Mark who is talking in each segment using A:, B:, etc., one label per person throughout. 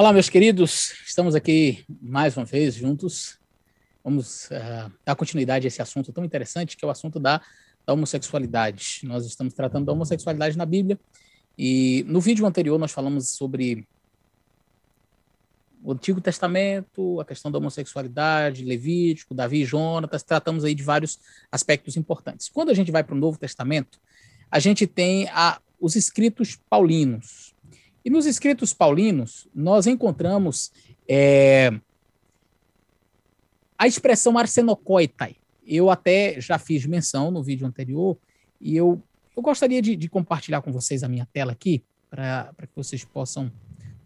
A: Olá, meus queridos, estamos aqui mais uma vez juntos. Vamos uh, dar continuidade a esse assunto tão interessante que é o assunto da, da homossexualidade. Nós estamos tratando da homossexualidade na Bíblia e no vídeo anterior nós falamos sobre o Antigo Testamento, a questão da homossexualidade, Levítico, Davi e Jonatas, tratamos aí de vários aspectos importantes. Quando a gente vai para o Novo Testamento, a gente tem a, os escritos paulinos. E nos escritos paulinos, nós encontramos é, a expressão arsenocoitai. Eu até já fiz menção no vídeo anterior, e eu, eu gostaria de, de compartilhar com vocês a minha tela aqui, para que vocês possam,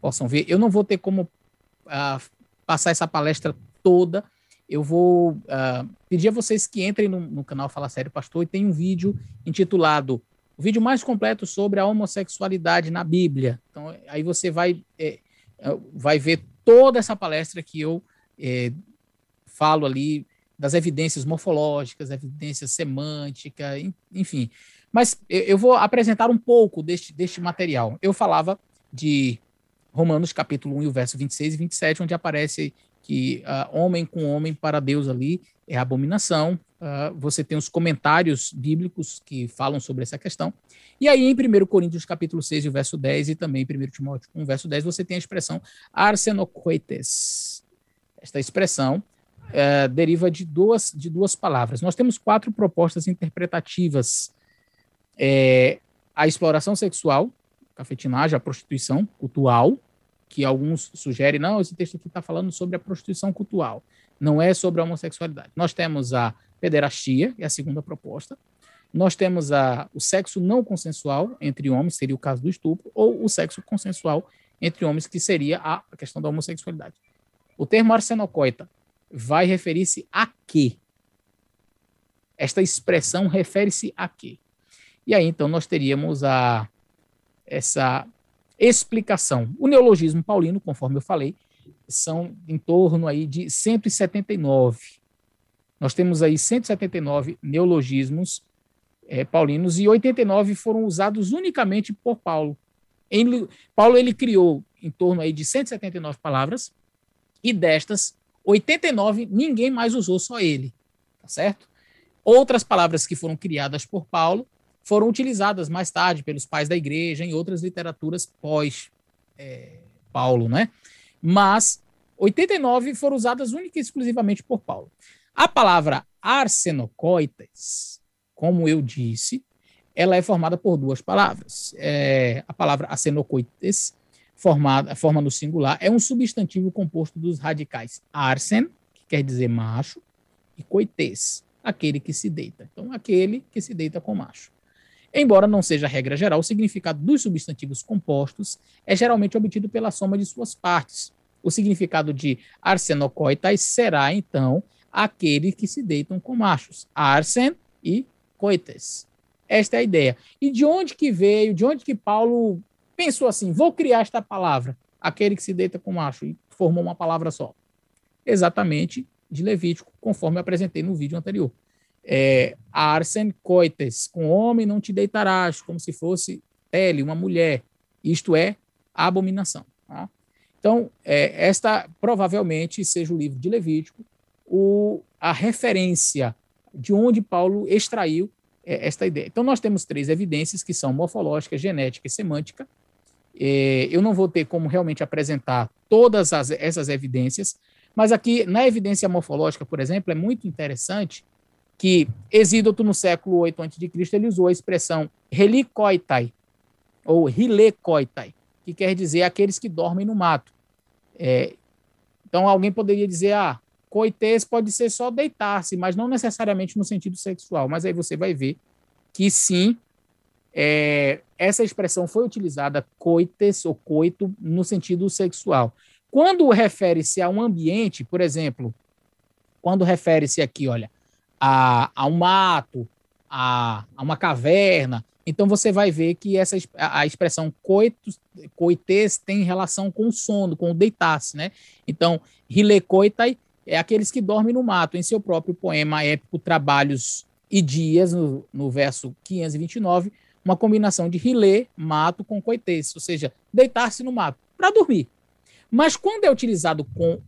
A: possam ver. Eu não vou ter como uh, passar essa palestra toda, eu vou uh, pedir a vocês que entrem no, no, canal Fala Sério Pastor e tem um vídeo intitulado vídeo mais completo sobre a homossexualidade na Bíblia. Então, aí você vai, é, é vai ver toda essa palestra que eu é, falo ali das evidências morfológicas, evidências semânticas, enfim. Mas eu vou apresentar um pouco deste, deste material. Eu falava de Romanos capítulo 1 e o verso 26 e 27, onde aparece que uh, homem com homem para Deus ali é abominação. Uh, você tem os comentários bíblicos que falam sobre essa questão. E aí, em 1 Coríntios capítulo 6, e o verso 10, e também em 1 Timóteo 1, verso 10, você tem a expressão arsenocoites. Esta expressão uh, deriva de duas, de duas palavras. Nós temos quatro propostas interpretativas. É, a exploração sexual, cafetinagem, a prostituição cultural, que alguns sugerem, não, esse texto aqui está falando sobre a prostituição cultural, não é sobre a homossexualidade. Nós temos a pederastia, que é a segunda proposta. Nós temos a, o sexo não consensual entre homens, seria o caso do estupro, ou o sexo consensual entre homens, que seria a questão da homossexualidade. O termo arsenocoita vai referir-se a quê? Esta expressão refere-se a quê? E aí, então, nós teríamos a essa explicação. O neologismo paulino, conforme eu falei, são em torno aí de 179. Nós temos aí 179 neologismos é, paulinos e 89 foram usados unicamente por Paulo. Em, Paulo ele criou em torno aí de 179 palavras e destas 89 ninguém mais usou, só ele, tá certo? Outras palavras que foram criadas por Paulo foram utilizadas mais tarde pelos pais da igreja em outras literaturas pós é, Paulo, né? Mas 89 foram usadas única e exclusivamente por Paulo. A palavra arsenocoites, como eu disse, ela é formada por duas palavras. É, a palavra arsenocoites, formada, forma no singular, é um substantivo composto dos radicais arsen, que quer dizer macho, e coites, aquele que se deita. Então, aquele que se deita com macho. Embora não seja regra geral, o significado dos substantivos compostos é geralmente obtido pela soma de suas partes. O significado de arsenocoitais será, então, aquele que se deitam com machos, arsen e coites. Esta é a ideia. E de onde que veio, de onde que Paulo pensou assim, vou criar esta palavra, aquele que se deita com macho, e formou uma palavra só? Exatamente de Levítico, conforme eu apresentei no vídeo anterior é, arsen coites, com homem não te deitarás, como se fosse tele, uma mulher. Isto é abominação. Tá? Então, é, esta provavelmente seja o livro de Levítico, o, a referência de onde Paulo extraiu é, esta ideia. Então, nós temos três evidências que são morfológica, genética e semântica. É, eu não vou ter como realmente apresentar todas as, essas evidências, mas aqui na evidência morfológica, por exemplo, é muito interessante que Exídoto, no século 8 a.C., ele usou a expressão relicoitai, ou rilecoitai, que quer dizer aqueles que dormem no mato. É, então, alguém poderia dizer, ah, coites pode ser só deitar-se, mas não necessariamente no sentido sexual. Mas aí você vai ver que sim, é, essa expressão foi utilizada coites ou coito no sentido sexual. Quando refere-se a um ambiente, por exemplo, quando refere-se aqui, olha, a, a um mato, a, a uma caverna. Então você vai ver que essa a expressão coitus, coites tem relação com o sono, com o deitar-se, né? Então, rilecoitai é aqueles que dormem no mato. Em seu próprio poema épico Trabalhos e Dias, no, no verso 529, uma combinação de rilê, mato com coites, ou seja, deitar-se no mato para dormir. Mas quando é utilizado com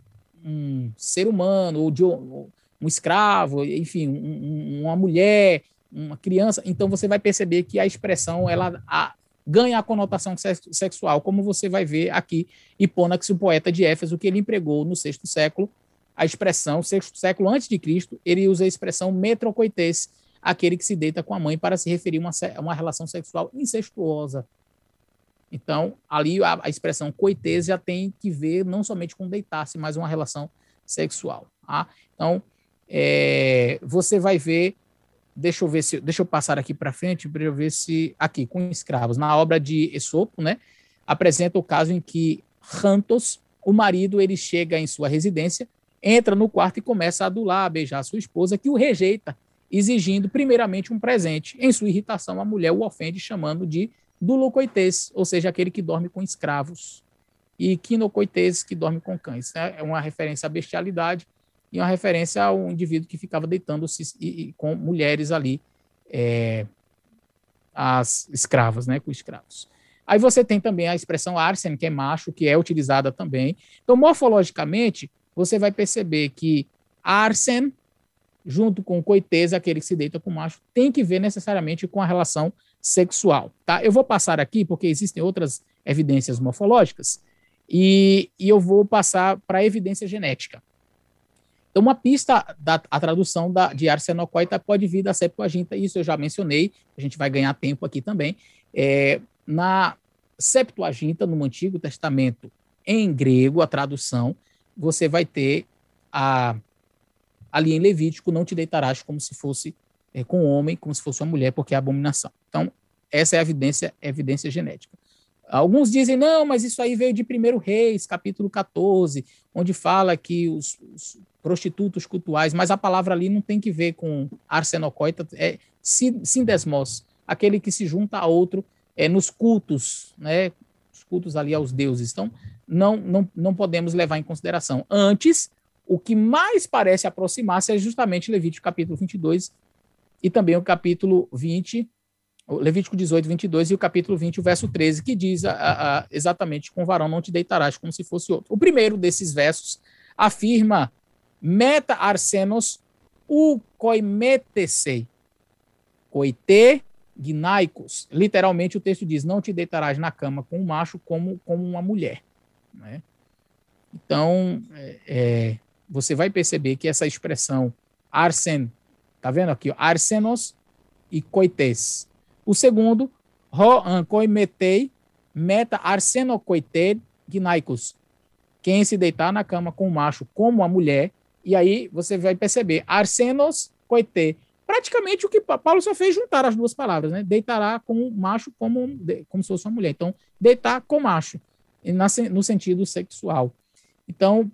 A: um ser humano, ou de um, um escravo, enfim, um, uma mulher, uma criança, então você vai perceber que a expressão ela a, ganha a conotação sexual, como você vai ver aqui Hipônax, o poeta de Éfeso, que ele empregou no sexto século a expressão, sexto século antes de Cristo, ele usa a expressão metrocoites, aquele que se deita com a mãe para se referir a uma, uma relação sexual incestuosa. Então, ali a, a expressão coitês já tem que ver não somente com deitar-se, mas uma relação sexual. Tá? Então, é, você vai ver, deixa eu ver se, deixa eu passar aqui para frente para eu ver se aqui com escravos na obra de Esopo, né, apresenta o caso em que Rantos, o marido, ele chega em sua residência, entra no quarto e começa a adular, a beijar a sua esposa, que o rejeita, exigindo primeiramente um presente. Em sua irritação, a mulher o ofende chamando de dulocoites, ou seja, aquele que dorme com escravos, e quinocoites, que dorme com cães. É uma referência à bestialidade e uma referência ao indivíduo que ficava deitando-se com mulheres ali, é, as escravas, né, com escravos. Aí você tem também a expressão arsen, que é macho, que é utilizada também. Então, morfologicamente, você vai perceber que arsen, junto com coites, aquele que se deita com macho, tem que ver necessariamente com a relação sexual. Tá? Eu vou passar aqui, porque existem outras evidências morfológicas, e, e eu vou passar para a evidência genética. Então, uma pista da a tradução da, de arsenocoita pode vir da Septuaginta, isso eu já mencionei, a gente vai ganhar tempo aqui também. É, na Septuaginta, no Antigo Testamento, em grego, a tradução, você vai ter a, ali em Levítico, não te deitarás como se fosse é, com homem, como se fosse uma mulher, porque é abominação. Então, essa é a evidência, evidência genética. Alguns dizem, não, mas isso aí veio de 1 Reis, capítulo 14, onde fala que os, os, prostitutos cultuais, mas a palavra ali não tem que ver com arsenocoita, é sindesmos, aquele que se junta a outro é, nos cultos, né, os cultos ali aos deuses. Então, não, não, não podemos levar em consideração. Antes, o que mais parece aproximar-se é justamente Levítico capítulo 22 e também o capítulo 20 o Levítico 18, 22 e o capítulo 20, o verso 13, que diz a, a, exatamente: com varão não te deitarás como se fosse outro. O primeiro desses versos afirma meta arsenos u koimetesei, coite gnaicos. Literalmente o texto diz: não te deitarás na cama com um macho como, uma mulher. Né? Então, é, é, você vai perceber que essa expressão arsen, tá vendo aqui? Arsenos e coites o segundo, ro koimetei meta arsenocoited gnaicos. Quem se deitar na cama com o macho como a mulher, e aí você vai perceber, arsenos coite. Praticamente o que Paulo só fez juntar as duas palavras, né? Deitará com macho como, como se fosse uma mulher. Então, deitar com macho, no sentido sexual. Então,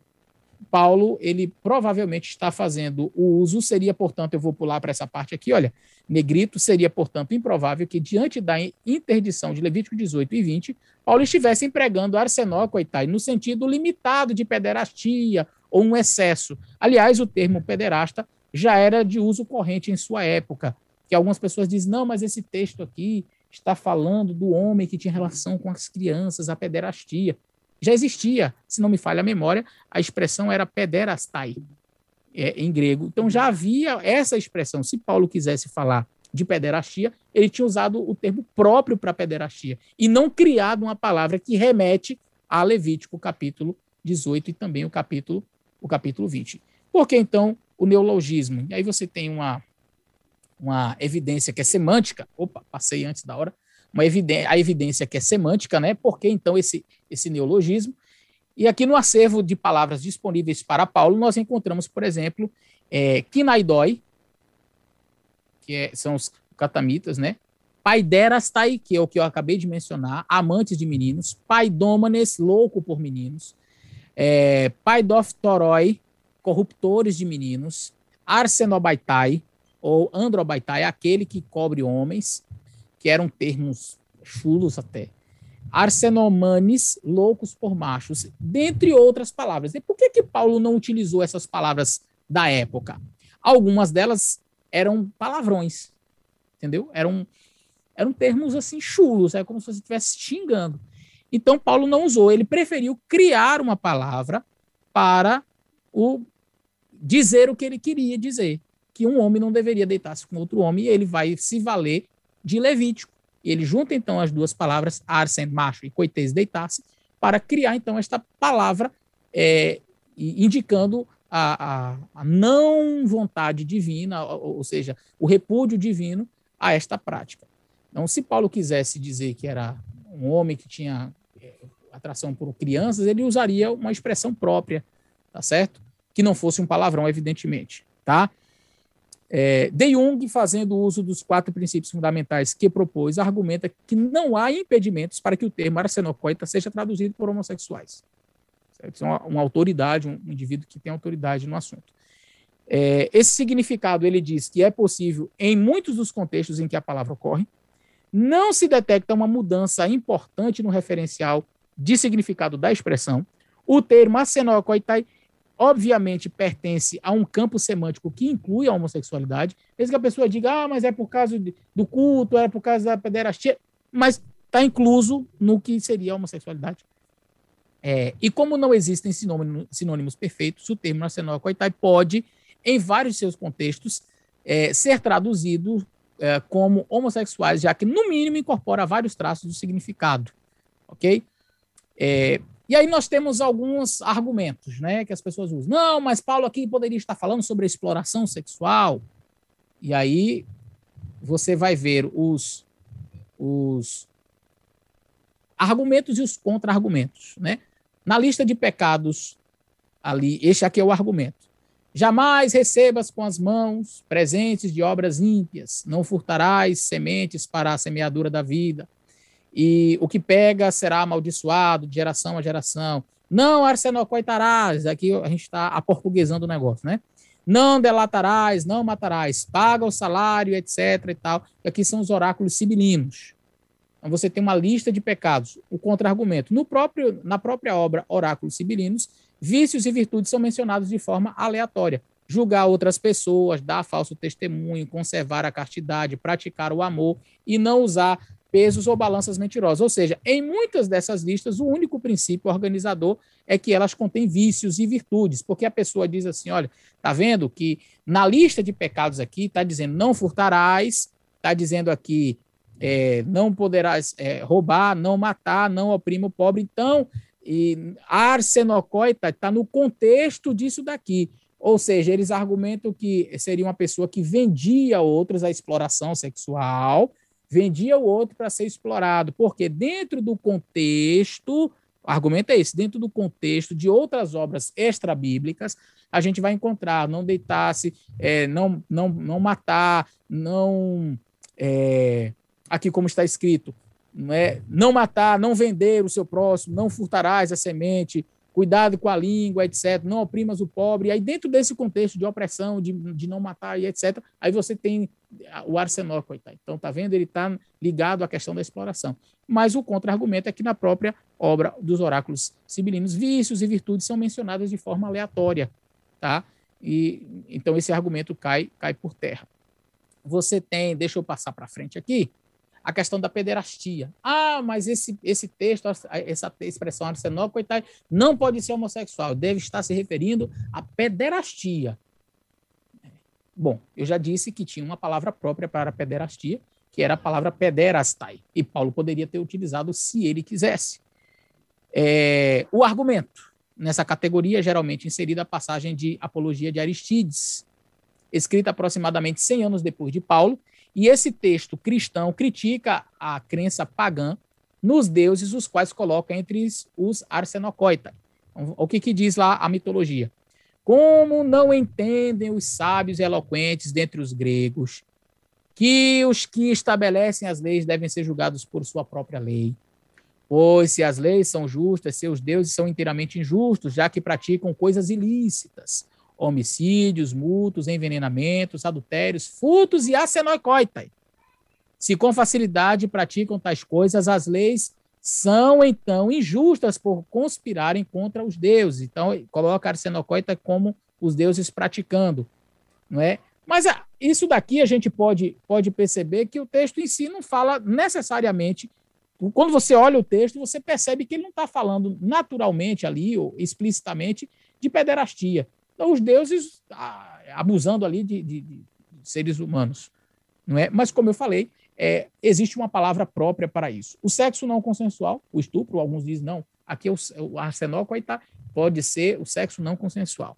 A: Paulo, ele provavelmente está fazendo o uso, seria, portanto, eu vou pular para essa parte aqui, olha, negrito, seria, portanto, improvável que, diante da interdição de Levítico 18 e 20, Paulo estivesse empregando arsenó, coitado, no sentido limitado de pederastia ou um excesso. Aliás, o termo pederasta já era de uso corrente em sua época, que algumas pessoas dizem, não, mas esse texto aqui está falando do homem que tinha relação com as crianças, a pederastia já existia, se não me falha a memória, a expressão era pederastai, é, em grego. Então já havia essa expressão. Se Paulo quisesse falar de pederastia, ele tinha usado o termo próprio para pederastia e não criado uma palavra que remete a Levítico capítulo 18 e também o capítulo o capítulo 20. Por que então o neologismo? E aí você tem uma uma evidência que é semântica. Opa, passei antes da hora uma evidência, a evidência que é semântica, né? Por que então esse, esse neologismo? E aqui no acervo de palavras disponíveis para Paulo, nós encontramos, por exemplo, é, Kinaidoi, que é, são os catamitas, né? Paiderastai, que é o que eu acabei de mencionar, amantes de meninos, Paidomanes, louco por meninos, é, Paidoftoroi, corruptores de meninos, Arsenobaitai, ou Androbaitai, aquele que cobre homens, que eram termos chulos até. Arsenomanes, loucos por machos, dentre outras palavras. E por que, que Paulo não utilizou essas palavras da época? Algumas delas eram palavrões, entendeu? Eram, eram termos assim chulos, é como se você estivesse xingando. Então, Paulo não usou, ele preferiu criar uma palavra para o dizer o que ele queria dizer, que um homem não deveria deitar-se com outro homem, e ele vai se valer de Levítico. Ele junta então as duas palavras, arsen, macho, e coitês, deitar-se, para criar então esta palavra é, indicando a, a, a, não vontade divina, ou, ou seja, o repúdio divino a esta prática. Então, se Paulo quisesse dizer que era um homem que tinha atração por crianças, ele usaria uma expressão própria, tá certo? Que não fosse um palavrão, evidentemente, tá? É, de Jung, fazendo uso dos quatro princípios fundamentais que propôs, argumenta que não há impedimentos para que o termo arsenocoita seja traduzido por homossexuais. É uma, uma autoridade, um indivíduo que tem autoridade no assunto. É, esse significado, ele diz que é possível em muitos dos contextos em que a palavra ocorre, não se detecta uma mudança importante no referencial de significado da expressão. O termo arsenocoitai obviamente pertence a um campo semântico que inclui a homossexualidade, mesmo que a pessoa diga, ah, mas é por causa do culto, é por causa da pederastia, mas está incluso no que seria a homossexualidade. É, e como não existem sinônimos, sinônimos perfeitos, o termo nacional coitai pode, em vários seus contextos, é, ser traduzido é, como homossexuais, já que, no mínimo, incorpora vários traços do significado. Ok? É, e aí nós temos alguns argumentos, né, que as pessoas usam. Não, mas Paulo aqui poderia estar falando sobre exploração sexual. E aí você vai ver os, os argumentos e os contra-argumentos, né? Na lista de pecados ali, este aqui é o argumento. Jamais recebas com as mãos presentes de obras ímpias, não furtarás sementes para a semeadura da vida e o que pega será amaldiçoado de geração a geração. Não arsenocoitarás, aqui a gente está aportuguesando o negócio, né? Não delatarás, não matarás, paga o salário, etc. e tal. Aqui são os oráculos sibilinos. Então você tem uma lista de pecados, o contra-argumento. No próprio, na própria obra Oráculos Sibilinos, vícios e virtudes são mencionados de forma aleatória. Julgar outras pessoas, dar falso testemunho, conservar a castidade, praticar o amor e não usar pesos ou balanças mentirosas. Ou seja, em muitas dessas listas, o único princípio organizador é que elas contêm vícios e virtudes, porque a pessoa diz assim: olha, tá vendo que na lista de pecados aqui está dizendo não furtarás, está dizendo aqui é, não poderás é, roubar, não matar, não oprima o pobre. Então, e arsenocóita está no contexto disso daqui. Ou seja, eles argumentam que seria uma pessoa que vendia outros à exploração sexual, vendia o outro para ser explorado, porque dentro do contexto, o argumento é esse, dentro do contexto de outras obras extra-bíblicas, a gente vai encontrar não deitar-se, é, não, não, não matar, não. É, aqui como está escrito, não, é, não matar, não vender o seu próximo, não furtarás a semente, cuidado com a língua, etc. Não oprimas o pobre. Aí, dentro desse contexto de opressão, de, de não matar e etc., aí você tem o arsenal, coitado. Então, tá vendo? Ele está ligado à questão da exploração. Mas o contra-argumento é que na própria obra dos oráculos sibilinos, vícios e virtudes são mencionadas de forma aleatória, tá? E então esse argumento cai, cai por terra. Você tem, deixa eu passar para frente aqui, a questão da pederastia. Ah, mas esse, esse texto, essa expressão arsenal, coitado, não pode ser homossexual, deve estar se referindo à pederastia. Bom, eu já disse que tinha uma palavra própria para pederastia, que era a palavra pederastai, e Paulo poderia ter utilizado se ele quisesse. É, o argumento, nessa categoria, geralmente inserida a passagem de Apologia de Aristides, escrita aproximadamente 100 anos depois de Paulo, e esse texto cristão critica a crença pagã nos deuses, os quais coloca entre os arsenocoita. Então, o que, que diz lá a mitologia? Como não entendem os sábios e eloquentes dentre os gregos que os que estabelecem as leis devem ser julgados por sua própria lei? Pois se as leis são justas, seus deuses são inteiramente injustos, já que praticam coisas ilícitas homicídios, multos, envenenamentos, adultérios, furtos e acenoicoitai. Se com facilidade praticam tais coisas, as leis são então injustas por conspirarem contra os deuses. Então, coloca arsenocoita como os deuses praticando, não é? Mas ah, isso daqui a gente pode, pode perceber que o texto em si não fala necessariamente quando você olha o texto, você percebe que ele não está falando naturalmente ali, ou explicitamente, de pederastia. Então, os deuses ah, abusando ali de, de, de, seres humanos. Não é? Mas, como eu falei, é, existe uma palavra própria para isso. O sexo não consensual, o estupro, alguns dizem não, aqui é o, o arsenócoita pode ser o sexo não consensual.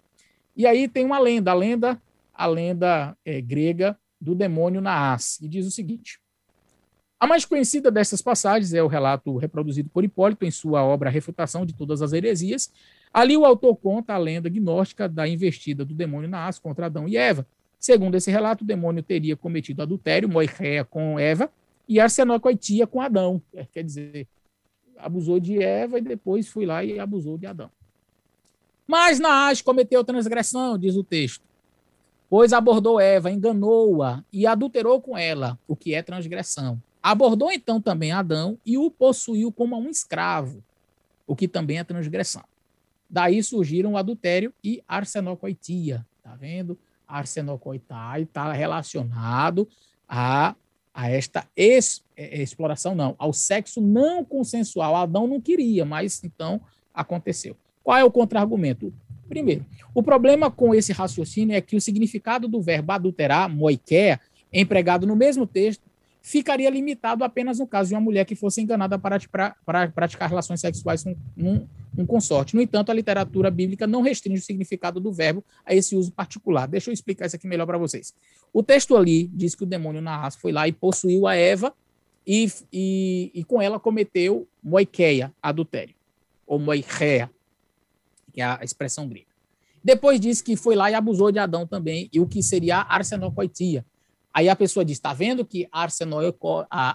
A: E aí tem uma lenda, a lenda, a lenda é, grega do demônio Naás, e diz o seguinte: a mais conhecida dessas passagens é o relato reproduzido por Hipólito em sua obra Refutação de Todas as Heresias. Ali o autor conta a lenda gnóstica da investida do demônio Naás contra Adão e Eva. Segundo esse relato, o demônio teria cometido adultério, moirreia com Eva e arsenocoitia com Adão. É, quer dizer, abusou de Eva e depois foi lá e abusou de Adão. Mas Naás cometeu transgressão, diz o texto, pois abordou Eva, enganou-a e adulterou com ela, o que é transgressão. Abordou então também Adão e o possuiu como um escravo, o que também é transgressão. Daí surgiram o adultério e arsenocoitia. Tá vendo? Arsenocoitai está relacionado a, a esta ex, é, exploração, não, ao sexo não consensual. Adão não queria, mas então aconteceu. Qual é o contra-argumento? Primeiro, o problema com esse raciocínio é que o significado do verbo adulterar, moiquea, empregado no mesmo texto, ficaria limitado apenas no caso de uma mulher que fosse enganada para, para, praticar relações sexuais com um, um consorte. No entanto, a literatura bíblica não restringe o significado do verbo a esse uso particular. Deixa eu explicar isso aqui melhor para vocês. O texto ali diz que o demônio Narras foi lá e possuiu a Eva e, e, e com ela cometeu moikeia, adultério, ou moicheia, que é a expressão grega. Depois diz que foi lá e abusou de Adão também, e o que seria arsenocoitia, Aí a pessoa diz: está vendo que a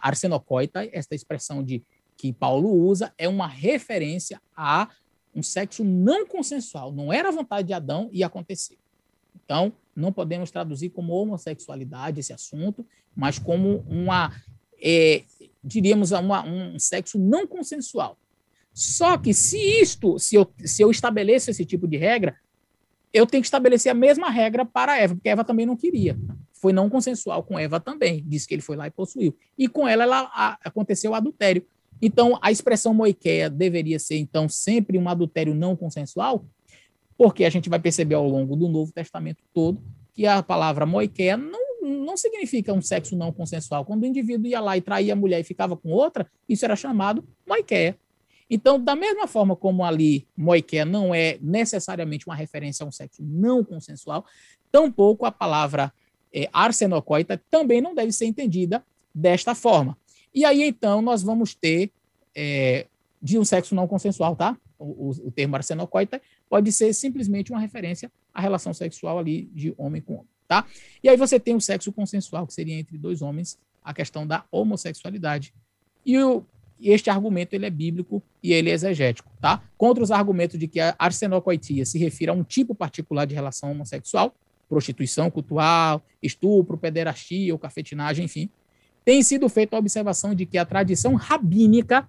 A: arsenocoita, esta expressão de que Paulo usa, é uma referência a um sexo não consensual. Não era a vontade de Adão e acontecer. Então, não podemos traduzir como homossexualidade esse assunto, mas como uma, é, diríamos, uma, um sexo não consensual. Só que se isto, se eu, se eu estabeleço esse tipo de regra, eu tenho que estabelecer a mesma regra para Eva, porque Eva também não queria foi não consensual com Eva também, disse que ele foi lá e possuiu. E com ela, ela a, aconteceu o adultério. Então, a expressão moiqueia deveria ser, então, sempre um adultério não consensual, porque a gente vai perceber ao longo do Novo Testamento todo que a palavra moiqueia não, não significa um sexo não consensual. Quando o indivíduo ia lá e traía a mulher e ficava com outra, isso era chamado moiqueia. Então, da mesma forma como ali moiqueia não é necessariamente uma referência a um sexo não consensual, tampouco a palavra é, arsenocoita também não deve ser entendida desta forma. E aí, então, nós vamos ter é, de um sexo não consensual, tá? O, o, termo arsenocoita pode ser simplesmente uma referência à relação sexual ali de homem com homem, tá? E aí você tem o sexo consensual, que seria entre dois homens, a questão da homossexualidade. E, o, este argumento ele é bíblico e ele é exegético, tá? Contra os argumentos de que a arsenocoitia se refere a um tipo particular de relação homossexual, prostituição cultural, estupro, pederastia ou cafetinagem, enfim, tem sido feita a observação de que a tradição rabínica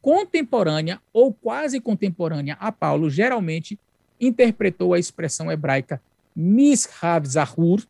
A: contemporânea ou quase contemporânea a Paulo geralmente interpretou a expressão hebraica mishav zahur,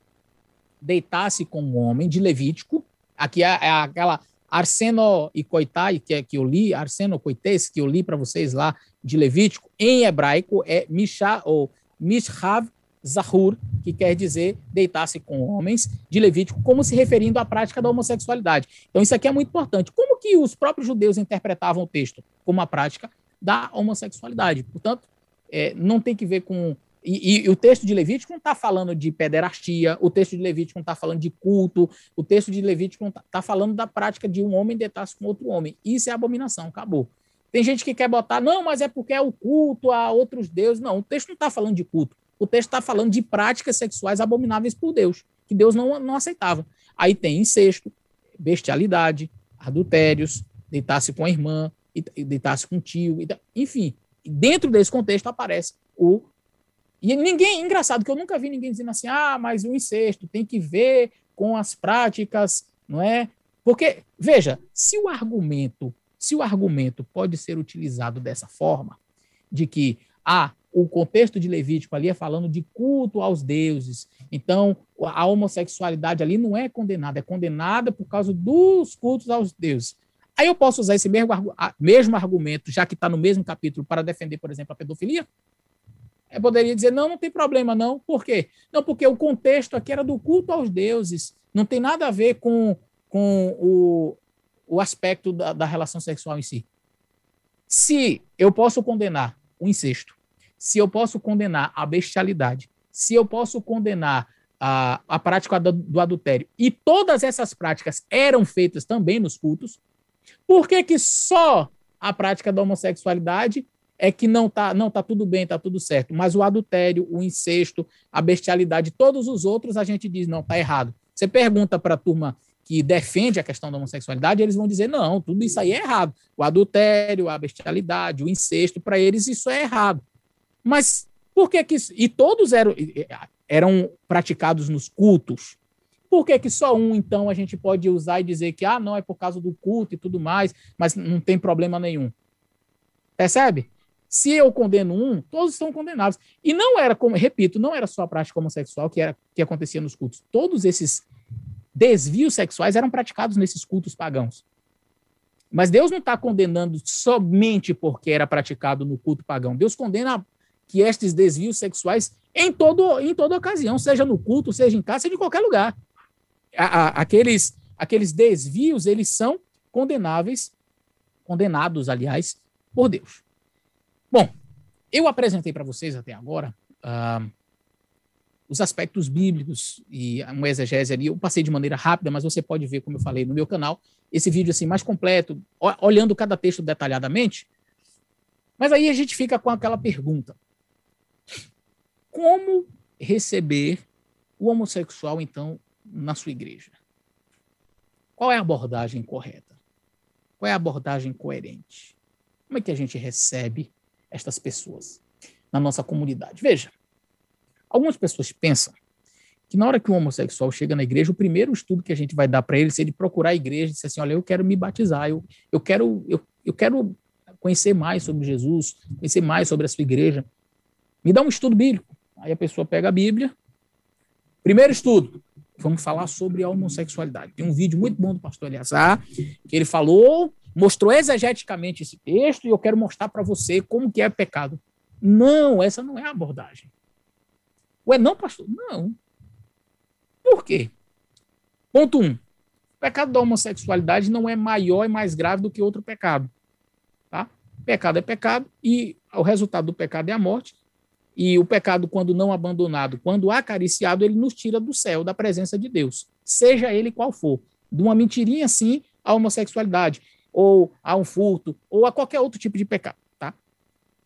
A: deitar-se com um homem, de Levítico, aqui é, é aquela arseno e coitai, que, é, que eu li, arseno coites, que eu li para vocês lá, de Levítico, em hebraico é misha, ou mishav Zahur, que quer dizer deitar-se com homens, de Levítico, como se referindo à prática da homossexualidade. Então, isso aqui é muito importante. Como que os próprios judeus interpretavam o texto? Como a prática da homossexualidade. Portanto, é, não tem que ver com. E, e o texto de Levítico não está falando de pederastia, o texto de Levítico não está falando de culto, o texto de Levítico não está tá falando da prática de um homem deitar-se com outro homem. Isso é abominação, acabou. Tem gente que quer botar, não, mas é porque é o culto a outros deuses. Não, o texto não está falando de culto o texto está falando de práticas sexuais abomináveis por Deus, que Deus não, não aceitava. Aí tem incesto, bestialidade, adultérios, deitar-se com a irmã, deitar-se com o tio, enfim. Dentro desse contexto aparece o. E ninguém, engraçado que eu nunca vi ninguém dizendo assim, ah, mas o incesto tem que ver com as práticas, não é? Porque, veja, se o argumento, se o argumento pode ser utilizado dessa forma, de que, ah, o contexto de Levítico ali é falando de culto aos deuses. Então, a homossexualidade ali não é condenada, é condenada por causa dos cultos aos deuses. Aí eu posso usar esse mesmo, mesmo argumento, já que está no mesmo capítulo, para defender, por exemplo, a pedofilia? Eu poderia dizer, não, não tem problema, não. Por quê? Não, porque o contexto aqui era do culto aos deuses. Não tem nada a ver com, com o, o aspecto da, da relação sexual em si. Se eu posso condenar o incesto, se eu posso condenar a bestialidade, se eu posso condenar a, a prática do, do adultério, e todas essas práticas eram feitas também nos cultos, por que, que só a prática da homossexualidade é que não tá, não tá tudo bem, tá tudo certo, mas o adultério, o incesto, a bestialidade, todos os outros a gente diz não, tá errado. Você pergunta para a turma que defende a questão da homossexualidade, eles vão dizer não, tudo isso aí é errado. O adultério, a bestialidade, o incesto, para eles isso é errado. Mas por que que e todos eram eram praticados nos cultos? Por que, que só um, então, a gente pode usar e dizer que, ah, não, é por causa do culto e tudo mais, mas não tem problema nenhum? Percebe? Se eu condeno um, todos estão condenados. E não era, como, repito, não era só a prática homossexual que, era, que acontecia nos cultos. Todos esses desvios sexuais eram praticados nesses cultos pagãos. Mas Deus não está condenando somente porque era praticado no culto pagão. Deus condena que estes desvios sexuais em, todo, em toda ocasião, seja no culto, seja em casa, seja em qualquer lugar a, a, aqueles, aqueles desvios, eles são condenáveis, condenados, aliás, por Deus. Bom, eu apresentei para vocês até agora uh, os aspectos bíblicos e uma exegese ali. Eu passei de maneira rápida, mas você pode ver, como eu falei no meu canal, esse vídeo assim mais completo, olhando cada texto detalhadamente. Mas aí a gente fica com aquela pergunta: como receber o homossexual, então, na sua igreja? Qual é a abordagem correta? Qual é a abordagem coerente? Como é que a gente recebe estas pessoas na nossa comunidade? Veja, algumas pessoas pensam que na hora que o homossexual chega na igreja, o primeiro estudo que a gente vai dar para ele, se ele procurar a igreja e dizer assim, olha, eu quero me batizar, eu, eu, quero, eu, eu quero conhecer mais sobre Jesus, conhecer mais sobre a sua igreja, me dá um estudo bíblico. Aí a pessoa pega a Bíblia, primeiro estudo, vamos falar sobre a homossexualidade. Tem um vídeo muito bom do pastor Eliasar, que ele falou, mostrou exegeticamente esse texto, e eu quero mostrar para você como que é pecado. Não, essa não é a abordagem. Ué, não, pastor? Não. Por quê? Ponto 1. Um, o pecado da homossexualidade não é maior e mais grave do que outro pecado. Tá? Pecado é pecado e o resultado do pecado é a morte. E o pecado, quando não abandonado, quando acariciado, ele nos tira do céu, da presença de Deus, seja ele qual for. De uma mentirinha, assim, a homossexualidade, ou a um furto, ou a qualquer outro tipo de pecado. Tá?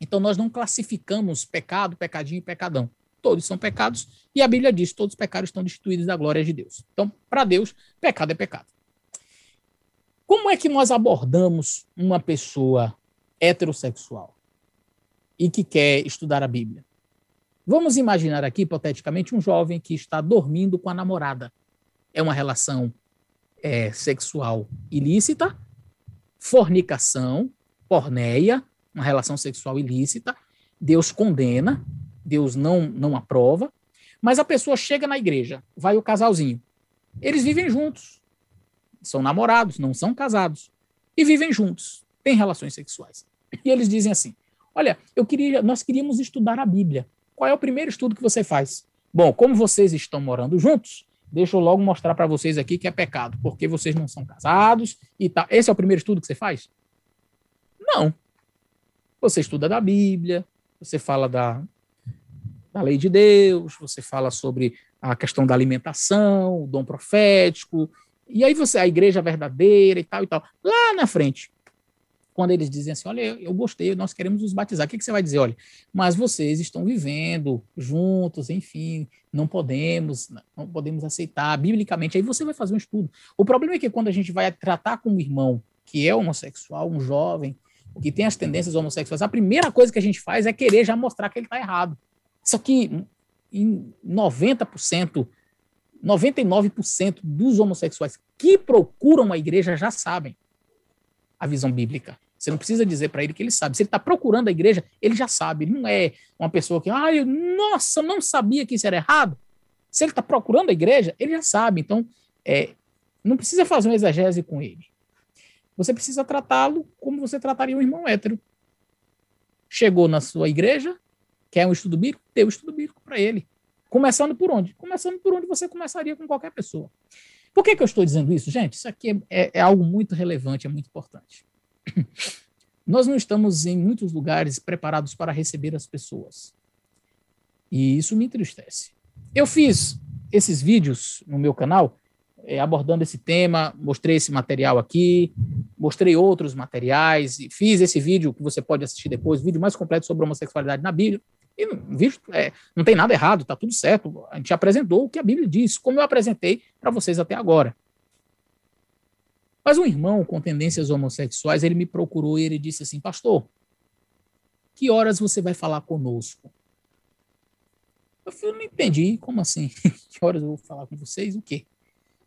A: Então, nós não classificamos pecado, pecadinho e pecadão. Todos são pecados, e a Bíblia diz: todos os pecados estão destituídos da glória de Deus. Então, para Deus, pecado é pecado. Como é que nós abordamos uma pessoa heterossexual e que quer estudar a Bíblia? Vamos imaginar aqui, hipoteticamente, um jovem que está dormindo com a namorada. É uma relação é, sexual ilícita, fornicação, porneia, uma relação sexual ilícita. Deus condena, Deus não, não aprova, mas a pessoa chega na igreja, vai o casalzinho. Eles vivem juntos, são namorados, não são casados, e vivem juntos, têm relações sexuais. E eles dizem assim: Olha, eu queria, nós queríamos estudar a Bíblia. Qual é o primeiro estudo que você faz? Bom, como vocês estão morando juntos, deixa eu logo mostrar para vocês aqui que é pecado, porque vocês não são casados e tal. Esse é o primeiro estudo que você faz? Não. Você estuda da Bíblia, você fala da, da lei de Deus, você fala sobre a questão da alimentação, o dom profético, e aí você, a igreja verdadeira e tal e tal. Lá na frente, quando eles dizem assim, olha, eu gostei, nós queremos nos batizar, o que, que você vai dizer? Olha, mas vocês estão vivendo juntos, enfim, não podemos, não podemos aceitar biblicamente. Aí você vai fazer um estudo. O problema é que quando a gente vai tratar com um irmão que é homossexual, um jovem, que tem as tendências homossexuais, a primeira coisa que a gente faz é querer já mostrar que ele está errado. Só que em 90%, 99% dos homossexuais que procuram a igreja já sabem a visão bíblica. Você não precisa dizer para ele que ele sabe. Se ele está procurando a igreja, ele já sabe. Ele não é uma pessoa que, ah, eu, nossa, não sabia que isso era errado. Se ele está procurando a igreja, ele já sabe. Então, é, não precisa fazer um exegese com ele. Você precisa tratá-lo como você trataria um irmão hétero. Chegou na sua igreja, quer um estudo bíblico? Dê o estudo bíblico para ele. Começando por onde? Começando por onde você começaria com qualquer pessoa. Por que, que eu estou dizendo isso, gente? Isso aqui é, é, é algo muito relevante, é muito importante. Nós não estamos em muitos lugares preparados para receber as pessoas. E isso me entristece. Eu fiz esses vídeos no meu canal é, abordando esse tema, mostrei esse material aqui, mostrei outros materiais, fiz esse vídeo que você pode assistir depois, vídeo mais completo sobre homossexualidade na Bíblia. E o vídeo é, não tem nada errado, tá tudo certo. A gente apresentou o que a Bíblia diz, como eu apresentei para vocês até agora. Mas um irmão com tendências homossexuais, ele me procurou e ele disse assim, pastor, que horas você vai falar conosco? Eu falei, não entendi, como assim? que horas eu vou falar com vocês? O quê?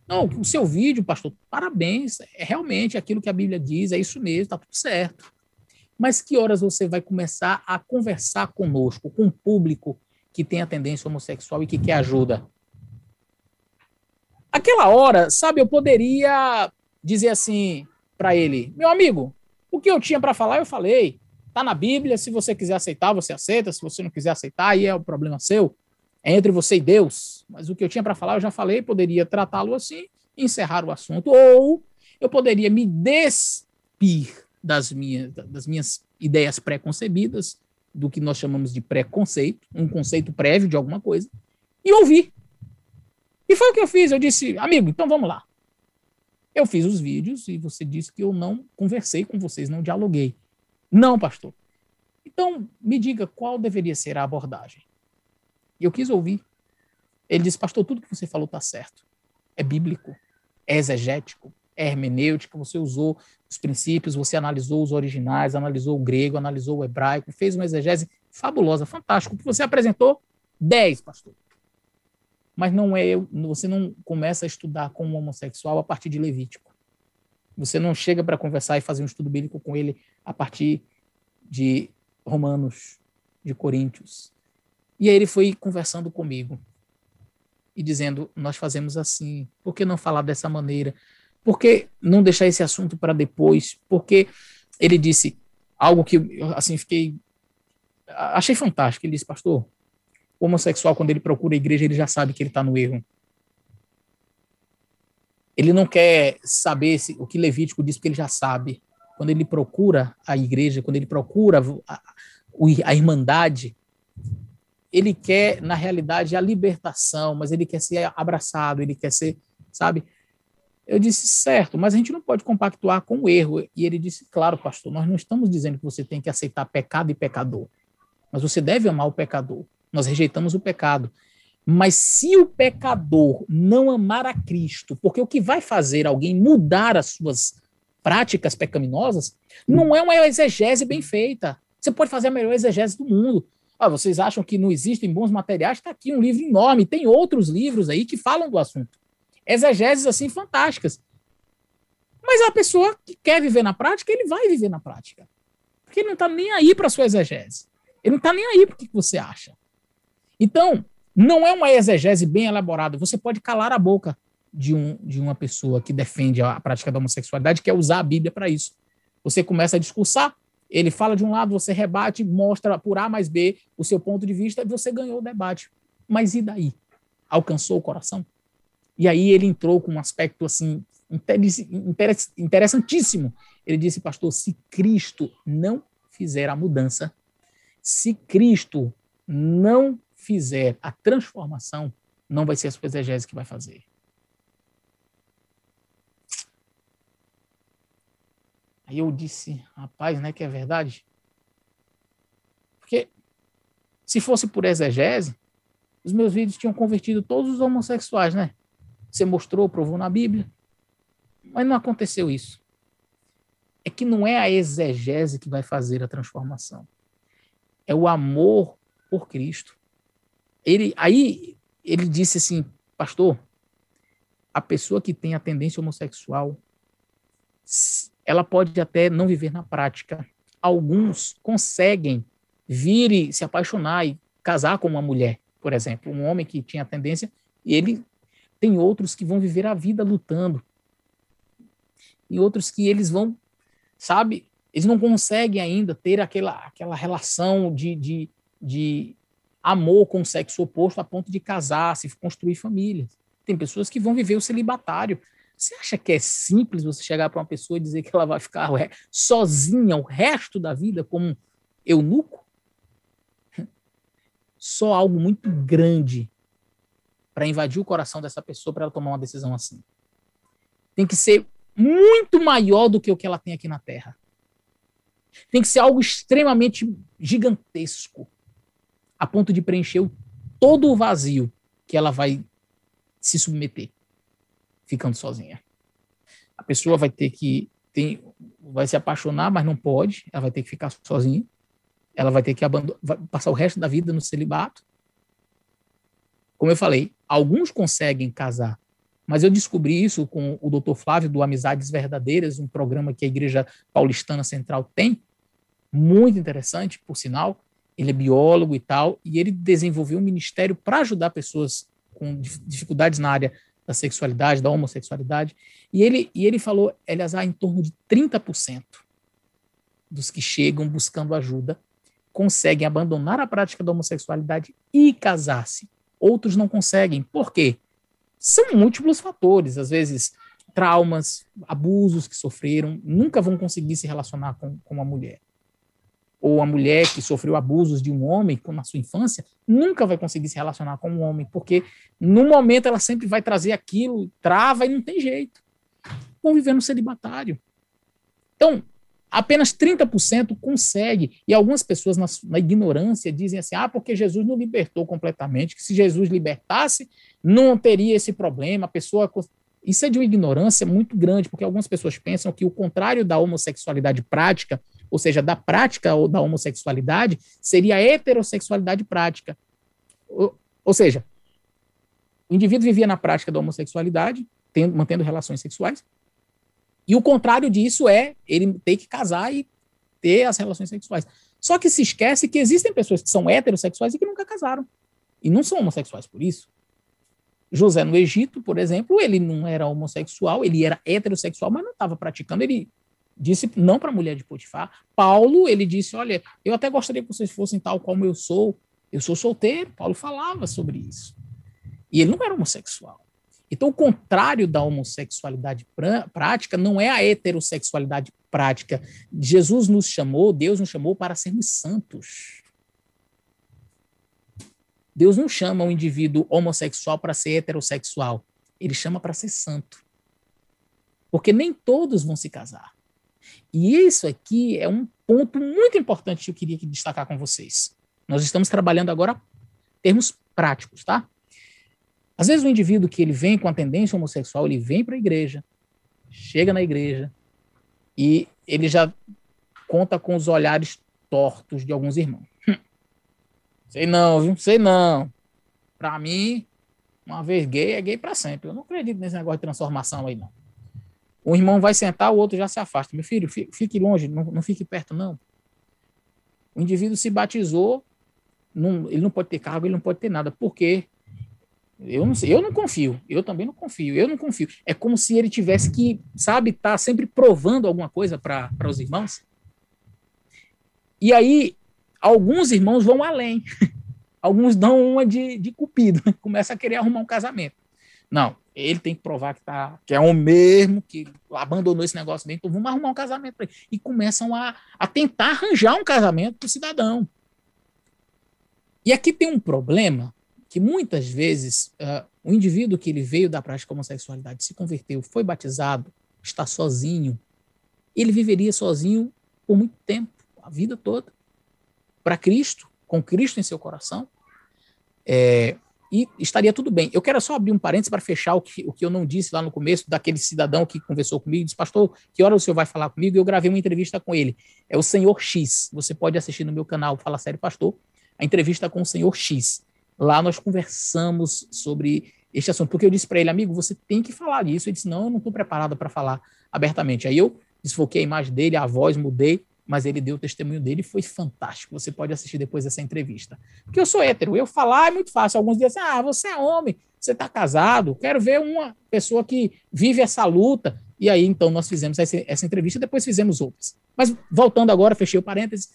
A: Não, o seu vídeo, pastor, parabéns, é realmente aquilo que a Bíblia diz, é isso mesmo, está tudo certo. Mas que horas você vai começar a conversar conosco, com o público que tem a tendência homossexual e que quer ajuda? Aquela hora, sabe, eu poderia dizer assim para ele: meu amigo, o que eu tinha para falar, eu falei. Está na Bíblia, se você quiser aceitar, você aceita, se você não quiser aceitar, aí é o problema seu é entre você e Deus. Mas o que eu tinha para falar, eu já falei, poderia tratá-lo assim encerrar o assunto. Ou eu poderia me despir das minhas, das minhas ideias pré-concebidas, do que nós chamamos de preconceito, um conceito prévio de alguma coisa, e ouvir. E foi o que eu fiz. Eu disse, amigo, então vamos lá. Eu fiz os vídeos e você disse que eu não conversei com vocês, não dialoguei. Não, pastor. Então, me diga qual deveria ser a abordagem. E eu quis ouvir. Ele disse, pastor, tudo que você falou está certo. É bíblico, é exegético, é hermenêutica, você usou os princípios, você analisou os originais, analisou o grego, analisou o hebraico, fez uma exegese fabulosa, fantástico. O que você apresentou, 10, pastor. Mas não é, você não começa a estudar com um homossexual a partir de Levítico. Você não chega para conversar e fazer um estudo bíblico com ele a partir de Romanos, de Coríntios, e aí ele foi conversando comigo e dizendo: Nós fazemos assim, por que não falar dessa maneira? Por que não deixar esse assunto para depois? Porque ele disse algo que assim fiquei. Achei fantástico. Ele disse: Pastor, homossexual, quando ele procura a igreja, ele já sabe que ele está no erro. Ele não quer saber se, o que Levítico diz, porque ele já sabe. Quando ele procura a igreja, quando ele procura a, a irmandade, ele quer, na realidade, a libertação, mas ele quer ser abraçado, ele quer ser, sabe? Eu disse, certo, mas a gente não pode compactuar com o erro. E ele disse, claro, pastor, nós não estamos dizendo que você tem que aceitar pecado e pecador, mas você deve amar o pecador. Nós rejeitamos o pecado. Mas se o pecador não amar a Cristo, porque o que vai fazer alguém mudar as suas práticas pecaminosas não é uma exegese bem feita. Você pode fazer a melhor exegese do mundo, ah, vocês acham que não existem bons materiais? Está aqui um livro enorme. Tem outros livros aí que falam do assunto. Exegeses assim fantásticas. Mas a pessoa que quer viver na prática, ele vai viver na prática. Porque ele não está nem aí para a sua exegese. Ele não está nem aí para o que você acha. Então, não é uma exegese bem elaborada. Você pode calar a boca de, um, de uma pessoa que defende a prática da homossexualidade, que quer usar a Bíblia para isso. Você começa a discursar, ele fala de um lado, você rebate, mostra por A mais B o seu ponto de vista, e você ganhou o debate. Mas e daí? Alcançou o coração? E aí ele entrou com um aspecto assim interessantíssimo. Ele disse, pastor, se Cristo não fizer a mudança, se Cristo não fizer a transformação, não vai ser a sua exegese que vai fazer. Aí eu disse, rapaz, né, que é verdade? Porque se fosse por exegese, os meus vídeos tinham convertido todos os homossexuais, né? Você mostrou, provou na Bíblia. Mas não aconteceu isso. É que não é a exegese que vai fazer a transformação. É o amor por Cristo. Ele, aí ele disse assim, pastor, a pessoa que tem a tendência homossexual, ela pode até não viver na prática. Alguns conseguem vir e se apaixonar e casar com uma mulher, por exemplo, um homem que tinha tendência, e ele tem outros que vão viver a vida lutando. E outros que eles vão sabe? Eles não conseguem ainda ter aquela, aquela relação de, de, de amor com o sexo oposto a ponto de casar, se construir famílias. Tem pessoas que vão viver o celibatário. Você acha que é simples você chegar para uma pessoa e dizer que ela vai ficar sozinha o resto da vida como eunuco? Só algo muito grande para invadir o coração dessa pessoa para ela tomar uma decisão assim. Tem que ser muito maior do que o que ela tem aqui na Terra. Tem que ser algo extremamente gigantesco, a ponto de preencher todo o vazio que ela vai se submeter, ficando sozinha. A pessoa vai ter que tem, vai se apaixonar, mas não pode, ela vai ter que ficar sozinha. Ela vai ter que abandonar, passar o resto da vida no celibato. Como eu falei, alguns conseguem casar mas eu descobri isso com o Dr. Flávio do Amizades Verdadeiras, um programa que a Igreja Paulistana Central tem, muito interessante, por sinal. Ele é biólogo e tal, e ele desenvolveu um ministério para ajudar pessoas com dificuldades na área da sexualidade, da homossexualidade. E ele, e ele falou, Eleazar, em torno de 30% dos que chegam buscando ajuda conseguem abandonar a prática da homossexualidade e casar-se. Outros não conseguem. Por quê? são múltiplos fatores, às vezes traumas, abusos que sofreram, nunca vão conseguir se relacionar com, com uma mulher. Ou a mulher que sofreu abusos de um homem na sua infância, nunca vai conseguir se relacionar com um homem, porque no momento ela sempre vai trazer aquilo, trava e não tem jeito. Vão viver no celibatário. Então, apenas 30% consegue. E algumas pessoas, na, na, ignorância, dizem assim: ah, porque Jesus não libertou completamente, que se Jesus libertasse, não teria esse problema. A pessoa. Isso é de uma ignorância muito grande, porque algumas pessoas pensam que o contrário da homossexualidade prática, ou seja, da prática ou da homossexualidade, seria a heterossexualidade prática. Ou, ou seja, o indivíduo vivia na prática da homossexualidade, tendo, mantendo relações sexuais, e o contrário disso é ele ter que casar e ter as relações sexuais. Só que se esquece que existem pessoas que são heterossexuais e que nunca casaram. E não são homossexuais por isso. José no Egito, por exemplo, ele não era homossexual, ele era heterossexual, mas não estava praticando. Ele disse não para a mulher de Potifar. Paulo, ele disse: Olha, eu até gostaria que vocês fossem tal como eu sou. Eu sou solteiro. Paulo falava sobre isso. E ele não era homossexual. Então, o contrário da homossexualidade prática não é a heterossexualidade prática. Jesus nos chamou, Deus nos chamou para sermos santos. Deus não chama um indivíduo homossexual para ser heterossexual. Ele chama para ser santo. Porque nem todos vão se casar. E isso aqui é um ponto muito importante que eu queria destacar com vocês. Nós estamos trabalhando agora termos práticos, tá? Às vezes o indivíduo que ele vem com a tendência homossexual, ele vem para a igreja, chega na igreja e ele já conta com os olhares tortos de alguns irmãos. Hum. Sei não, viu? Sei não. Para mim, uma vez gay é gay para sempre. Eu não acredito nesse negócio de transformação aí não. Um irmão vai sentar, o outro já se afasta. Meu filho, fique longe, não, não fique perto não. O indivíduo se batizou, não, ele não pode ter cargo, ele não pode ter nada. Por quê? Eu não sei, eu não confio. Eu também não confio. Eu não confio. É como se ele tivesse que, sabe, estar tá sempre provando alguma coisa para os irmãos. E aí, alguns irmãos vão além. alguns dão uma de, de cupido. Começa a querer arrumar um casamento. Não, ele tem que provar que, tá, que é o mesmo, que abandonou esse negócio dele. Então vamos arrumar um casamento para ele. E começam a, a tentar arranjar um casamento para o cidadão. E aqui tem um problema que muitas vezes uh, o indivíduo que ele veio da prática homossexualidade, se converteu, foi batizado, está sozinho, ele viveria sozinho por muito tempo, a vida toda, para Cristo, com Cristo em seu coração, é, e estaria tudo bem. Eu quero só abrir um parênteses para fechar o que, o que eu não disse lá no começo, daquele cidadão que conversou comigo, disse, pastor, que hora o senhor vai falar comigo? Eu gravei uma entrevista com ele. É o senhor X. Você pode assistir no meu canal Fala Sério Pastor, a entrevista com o senhor X. Lá nós conversamos sobre este assunto, porque eu disse para ele, amigo, você tem que falar disso. Ele disse, não, eu não estou preparado para falar abertamente. Aí eu desfoquei a imagem dele, a voz, mudei, mas ele deu o testemunho dele e foi fantástico. Você pode assistir depois dessa entrevista. Porque eu sou hétero, eu falar é muito fácil. Alguns dizem assim, ah, você é homem, você está casado, quero ver uma pessoa que vive essa luta E aí, então, nós fizemos essa, essa entrevista, depois fizemos outras. Mas, voltando agora, fechei o parênteses.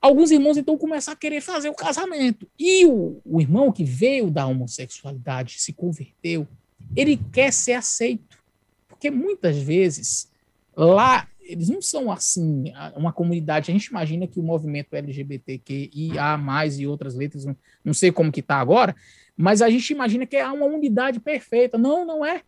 A: Alguns irmãos, então, começaram a querer fazer o casamento. E o, o irmão que veio da homossexualidade, se converteu, ele quer ser aceito. Porque muitas vezes, lá, eles não são assim, uma comunidade. A gente imagina que o movimento LGBTQIA, e outras letras, não, sei como que está agora, mas a gente imagina que é uma unidade perfeita. Não, não é.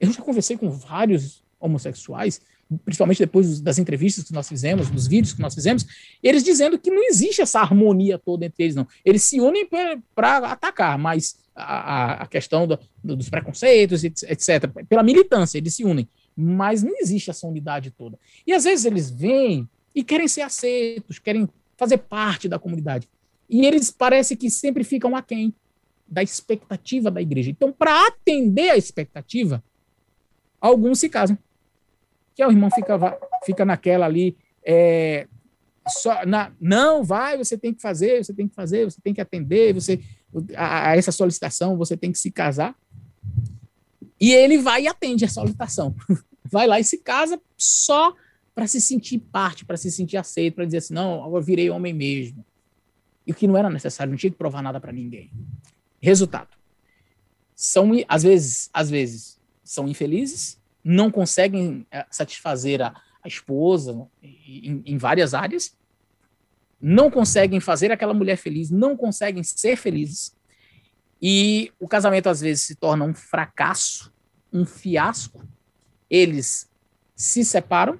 A: Eu já conversei com vários homossexuais, principalmente depois das entrevistas que nós fizemos, dos vídeos que nós fizemos, eles dizendo que não existe essa harmonia toda entre eles, não. Eles se unem para atacar, mas a, a questão do, dos preconceitos, etc., pela militância, eles se unem mas não existe essa unidade toda. E às vezes eles vêm e querem ser aceitos, querem fazer parte da comunidade. E eles parece que sempre ficam aquém da expectativa da igreja. Então, para atender a expectativa, alguns se casam. Que o irmão fica, fica naquela ali, é, só, na, não, vai, você tem que fazer, você tem que fazer, você tem que atender, você a, a essa solicitação, você tem que se casar. E ele vai e atende a solicitação. vai lá e se casa só para se sentir parte, para se sentir aceito, para dizer assim, não, agora virei homem mesmo. E o que não era necessário, não tinha que provar nada para ninguém. Resultado. São, às vezes, às vezes, são infelizes, não conseguem eh, satisfazer a, a esposa em, em várias áreas, não conseguem fazer aquela mulher feliz, não conseguem ser felizes, e o casamento às vezes se torna um fracasso, um fiasco. Eles se separam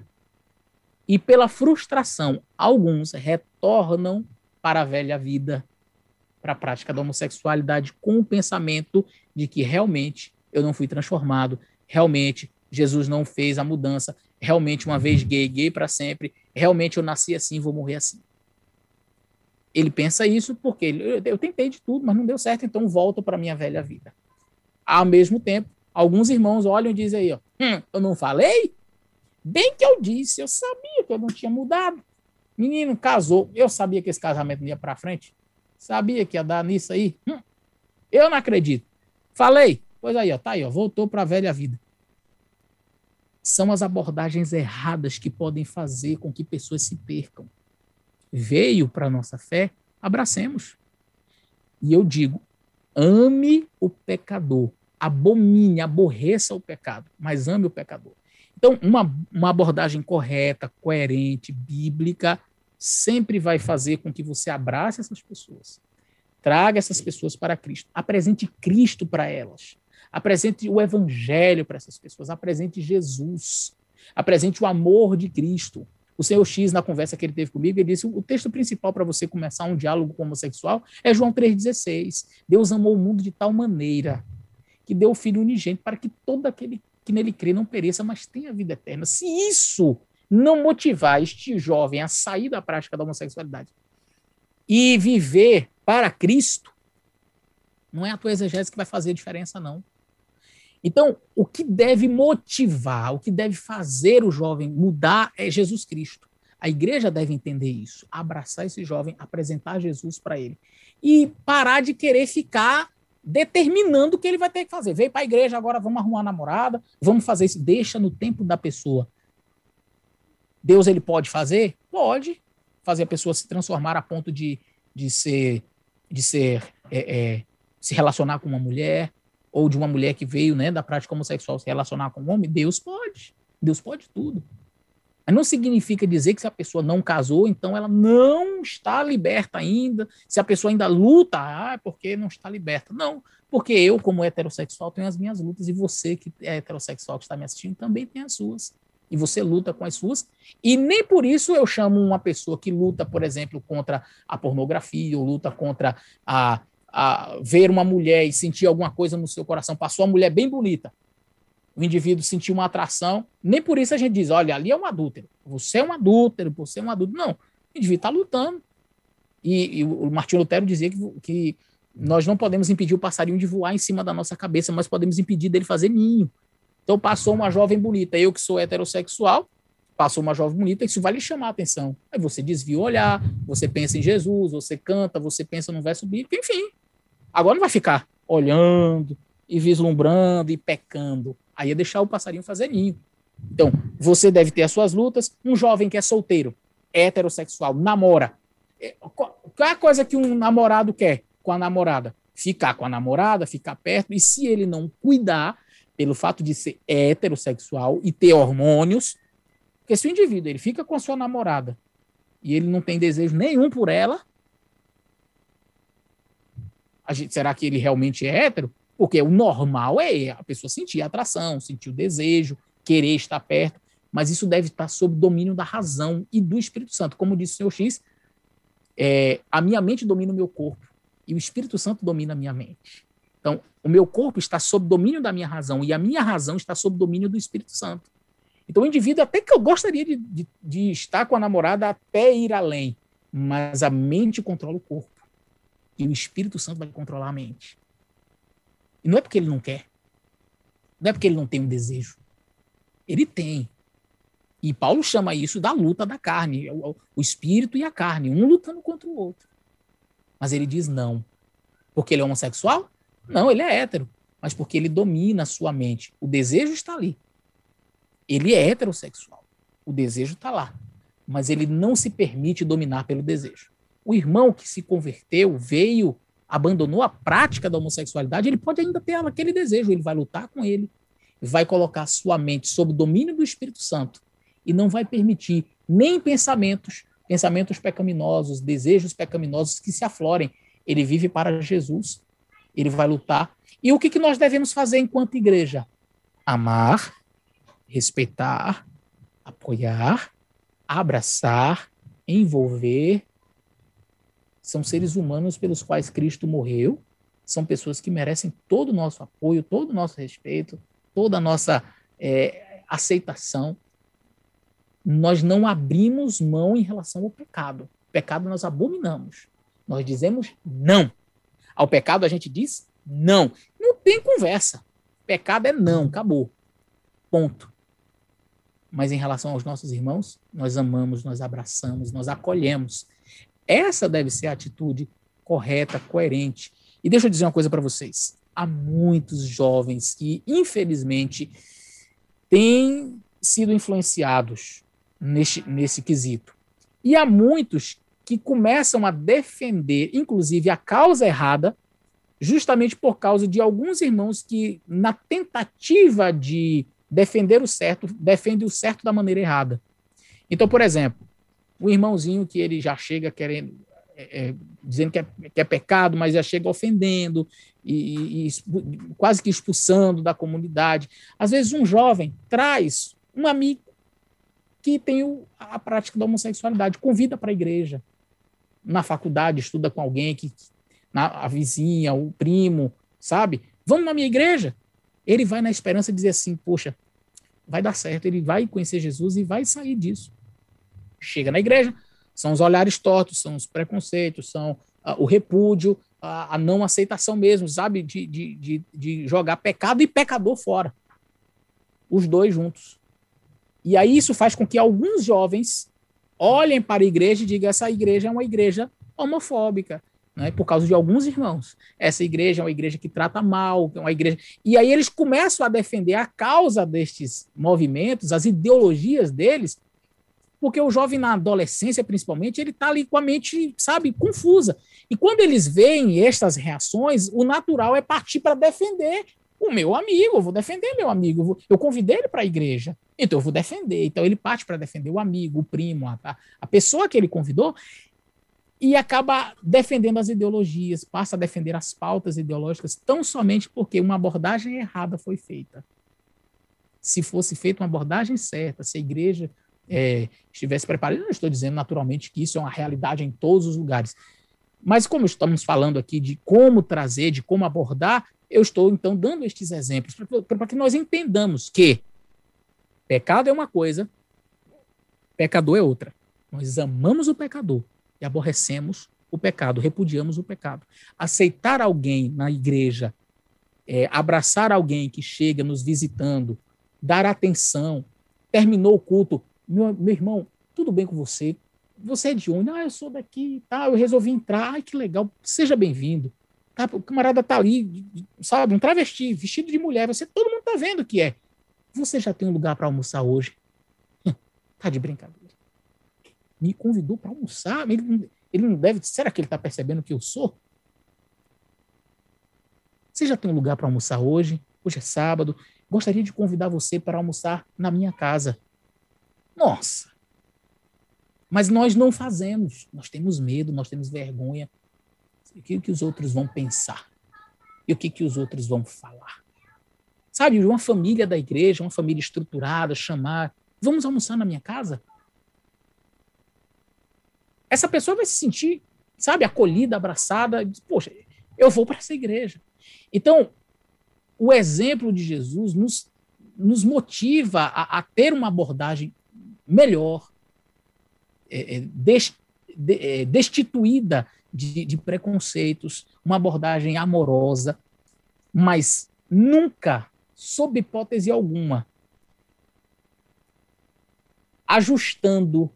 A: e, pela frustração, alguns retornam para a velha vida, para a prática da homossexualidade, com o pensamento de que realmente eu não fui transformado, realmente Jesus não fez a mudança, realmente uma vez gay, gay para sempre, realmente eu nasci assim, vou morrer assim. Ele pensa isso porque ele, eu tentei de tudo, mas não deu certo, então volto para minha velha vida. Ao mesmo tempo, alguns irmãos olham e dizem aí, ó, hum, eu não falei? Bem que eu disse, eu sabia que eu não tinha mudado. Menino casou, eu sabia que esse casamento não ia para frente. Sabia que ia dar nisso aí. Hum, eu não acredito. Falei, pois aí, ó, tá aí, ó, voltou para a velha vida. São as abordagens erradas que podem fazer com que pessoas se percam veio para nossa fé, abracemos. E eu digo: ame o pecador, abomine, aborreça o pecado, mas ame o pecador. Então, uma, uma abordagem correta, coerente, bíblica, sempre vai fazer com que você abrace essas pessoas. Traga essas pessoas para Cristo. Apresente Cristo para elas. Apresente o Evangelho para essas pessoas. Apresente Jesus. Apresente o amor de Cristo. O senhor X, na conversa que ele teve comigo, ele disse: o texto principal para você começar um diálogo homossexual é João 3,16. Deus amou o mundo de tal maneira que deu o Filho unigênito para que todo aquele que nele crê não pereça, mas tenha vida eterna. Se isso não motivar este jovem a sair da prática da homossexualidade e viver para Cristo, não é a tua exegese que vai fazer diferença, não. Então, o que deve motivar, o que deve fazer o jovem mudar é Jesus Cristo. A igreja deve entender isso, abraçar esse jovem, apresentar Jesus para ele e parar de querer ficar determinando o que ele vai ter que fazer. Veio para a igreja, agora vamos arrumar uma namorada, vamos fazer isso. Deixa no tempo da pessoa. Deus ele pode fazer? Pode fazer a pessoa se transformar a ponto de, de ser, de ser é, é, se relacionar com uma mulher, ou de uma mulher que veio né, da prática homossexual se relacionar com um homem, Deus pode. Deus pode tudo. Mas não significa dizer que se a pessoa não casou, então ela não está liberta ainda. Se a pessoa ainda luta, ah, é porque não está liberta. Não, porque eu, como heterossexual, tenho as minhas lutas, e você, que é heterossexual, que está me assistindo, também tem as suas. E você luta com as suas. E nem por isso eu chamo uma pessoa que luta, por exemplo, contra a pornografia, ou luta contra a, a ver uma mulher e sentir alguma coisa no seu coração, passou uma mulher bem bonita, o indivíduo sentiu uma atração, nem por isso a gente diz, olha, ali é um adúltero, você é um adúltero, você é um adulto. Não, o indivíduo está lutando. E, e, o Martinho Lutero dizia que, que nós não podemos impedir o passarinho de voar em cima da nossa cabeça, mas podemos impedir dele fazer ninho. Então passou uma jovem bonita, eu que sou heterossexual, passou uma jovem bonita, isso vai lhe chamar a atenção. Aí você desvia o olhar, você pensa em Jesus, você canta, você pensa no verso bíblico, enfim, Agora não vai ficar olhando e vislumbrando e pecando. Aí é deixar o passarinho fazer ninho. Então, você deve ter as suas lutas. Um jovem que é solteiro, heterossexual, namora. É, qual é a coisa que um namorado quer com a namorada? Ficar com a namorada, ficar perto. E se ele não cuidar, pelo fato de ser heterossexual e ter hormônios, porque se o indivíduo ele fica com a sua namorada e ele não tem desejo nenhum por ela, gente, será que ele realmente é hétero? Porque o normal é a pessoa sentir atração, sentir o desejo, querer estar perto, mas isso deve estar sob domínio da razão e do Espírito Santo. Como disse o senhor X, é, a minha mente domina o meu corpo e o Espírito Santo domina a minha mente. Então, o meu corpo está sob domínio da minha razão e a minha razão está sob domínio do Espírito Santo. Então, o indivíduo, até que eu gostaria de, de, de estar com a namorada até ir além, mas a mente controla o corpo e o Espírito Santo vai controlar a mente. E não é porque ele não quer, não é porque ele não tem um desejo. Ele tem. E Paulo chama isso da luta da carne, o, o espírito e a carne, um lutando contra o outro. Mas ele diz não. Porque ele é homossexual? Não, ele é hétero. Mas porque ele domina a sua mente. O desejo está ali. Ele é heterossexual. O desejo está lá. Mas ele não se permite dominar pelo desejo. O irmão que se converteu, veio, abandonou a prática da homossexualidade, ele pode ainda ter aquele desejo, ele vai lutar com ele, vai colocar sua mente sob o domínio do Espírito Santo e não vai permitir nem pensamentos, pensamentos pecaminosos, desejos pecaminosos que se aflorem. Ele vive para Jesus, ele vai lutar. E o que, que nós devemos fazer enquanto igreja? Amar, respeitar, apoiar, abraçar, envolver. São seres humanos pelos quais Cristo morreu, são pessoas que merecem todo o nosso apoio, todo o nosso respeito, toda a nossa é, aceitação. Nós não abrimos mão em relação ao pecado. O pecado nós abominamos. Nós dizemos não. Ao pecado a gente diz não. Não tem conversa. Pecado é não, acabou. Ponto mas em relação aos nossos irmãos, nós amamos, nós abraçamos, nós acolhemos. Essa deve ser a atitude correta, coerente. E deixa eu dizer uma coisa para vocês. Há muitos jovens que, infelizmente, têm sido influenciados nesse, nesse quesito. E há muitos que começam a defender, inclusive, a causa errada, justamente por causa de alguns irmãos que, na tentativa de defender o certo, defende o certo da maneira errada. Então, por exemplo, o irmãozinho que ele já chega querendo, é, é, dizendo que é, que é, pecado, mas já chega ofendendo e, e, e, quase que expulsando da comunidade. Às vezes, um jovem traz um amigo que tem o, a prática da homossexualidade, convida para a igreja. Na faculdade, estuda com alguém que, na, a vizinha, o primo, sabe? Vamos na minha igreja. Ele vai na esperança de dizer assim: poxa, vai dar certo, ele vai conhecer Jesus e vai sair disso. Chega na igreja, são os olhares tortos, são os preconceitos, são uh, o repúdio, a, a, não aceitação mesmo, sabe? De, de, de, de jogar pecado e pecador fora. Os dois juntos. E aí isso faz com que alguns jovens olhem para a igreja e digam: essa igreja é uma igreja homofóbica, né, por causa de alguns irmãos. Essa igreja é uma igreja que trata mal, é uma igreja. E aí eles começam a defender a causa destes movimentos, as ideologias deles, porque o jovem na adolescência, principalmente, ele está ali com a mente, sabe, confusa. E quando eles veem estas reações, o natural é partir para defender o meu amigo, eu vou defender meu amigo, eu, vou, eu convidei ele para a igreja, então eu vou defender. Então ele parte para defender o amigo, o primo, a, a pessoa que ele convidou, e acaba defendendo as ideologias, passa a defender as pautas ideológicas, tão somente porque uma abordagem errada foi feita. Se fosse feita uma abordagem certa, se a igreja é, estivesse preparada, eu não estou dizendo naturalmente que isso é uma realidade em todos os lugares, mas como estamos falando aqui de como trazer, de como abordar, eu estou então dando estes exemplos para que nós entendamos que pecado é uma coisa, pecador é outra. Nós amamos o pecador, e aborrecemos o pecado, repudiamos o pecado. Aceitar alguém na igreja, é, abraçar alguém que chega nos visitando, dar atenção, terminou o culto, meu, meu irmão, tudo bem com você? Você é de onde? Ah, eu sou daqui, tá, eu resolvi entrar, ai que legal, seja bem-vindo. Tá, o camarada tá ali, sabe, um travesti, vestido de mulher, você todo mundo tá vendo que é. Você já tem um lugar para almoçar hoje? tá de brincadeira. Me convidou para almoçar? Ele, ele não deve. Será que ele está percebendo que eu sou? Você já tem um lugar para almoçar hoje? Hoje é sábado. Gostaria de convidar você para almoçar na minha casa. Nossa! Mas nós não fazemos. Nós temos medo, nós temos vergonha. O que, que os outros vão pensar? E o que, que os outros vão falar? Sabe, uma família da igreja, uma família estruturada, chamar, vamos almoçar na minha casa? Essa pessoa vai se sentir, sabe, acolhida, abraçada, poxa, eu vou para essa igreja. Então, o exemplo de Jesus nos, nos motiva a, a ter uma abordagem melhor, é, é, é, destituída de, de preconceitos, uma abordagem amorosa, mas nunca, sob hipótese alguma, ajustando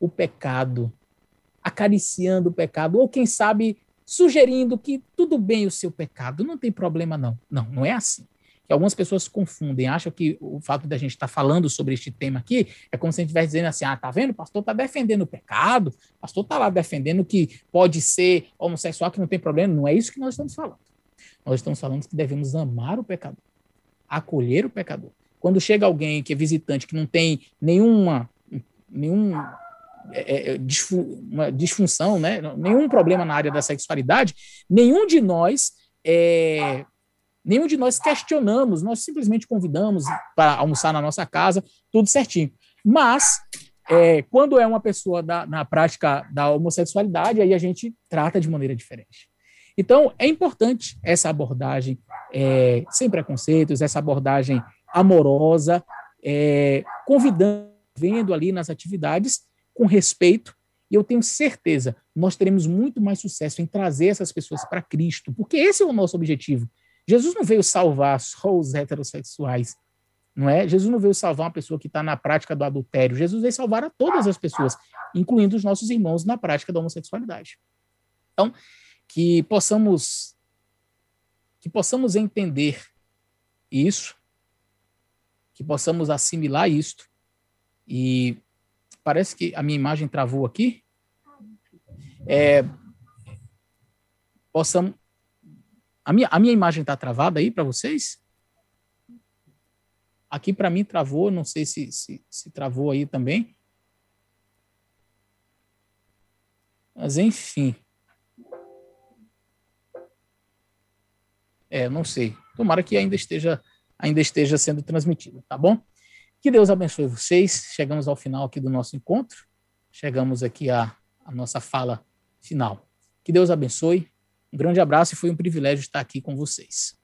A: o pecado, acariciando o pecado, ou quem sabe sugerindo que tudo bem o seu pecado, não tem problema não. Não, não é assim. Que algumas pessoas confundem, acham que o fato da gente estar tá falando sobre este tema aqui é como se a gente estivesse dizendo assim: ah, tá vendo? O pastor está defendendo o pecado, o pastor está lá defendendo que pode ser homossexual, que não tem problema. Não é isso que nós estamos falando. Nós estamos falando que devemos amar o pecador, acolher o pecador. Quando chega alguém que é visitante, que não tem nenhuma, nenhum é, é, é uma disfunção, né? nenhum problema na área da sexualidade, nenhum de nós é, nenhum de nós questionamos, nós simplesmente convidamos para almoçar na nossa casa, tudo certinho. Mas é, quando é uma pessoa da, na prática da homossexualidade, aí a gente trata de maneira diferente. Então, é importante essa abordagem é, sem preconceitos, essa abordagem amorosa, é, convidando, vendo ali nas atividades com respeito, e eu tenho certeza, nós teremos muito mais sucesso em trazer essas pessoas para Cristo, porque esse é o nosso objetivo. Jesus não veio salvar só os heterossexuais, não é? Jesus não veio salvar uma pessoa que está na prática do adultério. Jesus veio salvar a todas as pessoas, incluindo os nossos irmãos na prática da homossexualidade. Então, que possamos que possamos entender isso, que possamos assimilar isto e Parece que a minha imagem travou aqui. É, possamos. A minha, a minha imagem está travada aí para vocês? Aqui para mim travou, não sei se, se, se travou aí também. Mas enfim. É, não sei. Tomara que ainda esteja ainda esteja sendo transmitido, tá bom? Que Deus abençoe vocês. Chegamos ao final aqui do nosso encontro. Chegamos aqui à, à nossa fala final. Que Deus abençoe. Um grande abraço e foi um privilégio estar aqui com vocês.